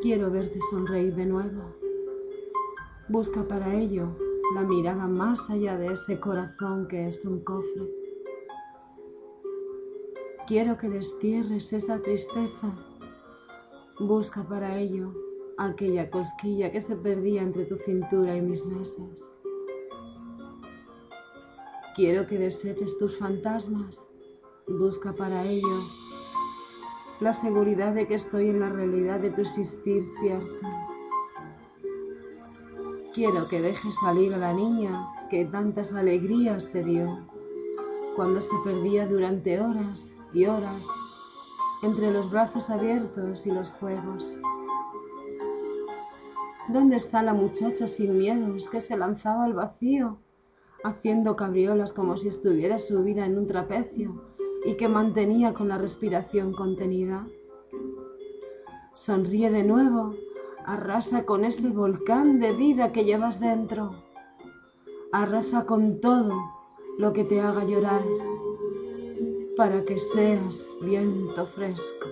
Quiero verte sonreír de nuevo. Busca para ello la mirada más allá de ese corazón que es un cofre. Quiero que destierres esa tristeza. Busca para ello aquella cosquilla que se perdía entre tu cintura y mis meses. Quiero que deseches tus fantasmas. Busca para ello la seguridad de que estoy en la realidad de tu existir cierto. Quiero que dejes salir a la niña que tantas alegrías te dio cuando se perdía durante horas y horas entre los brazos abiertos y los juegos. ¿Dónde está la muchacha sin miedos que se lanzaba al vacío, haciendo cabriolas como si estuviera subida en un trapecio y que mantenía con la respiración contenida? Sonríe de nuevo Arrasa con ese volcán de vida que llevas dentro. Arrasa con todo lo que te haga llorar para que seas viento fresco.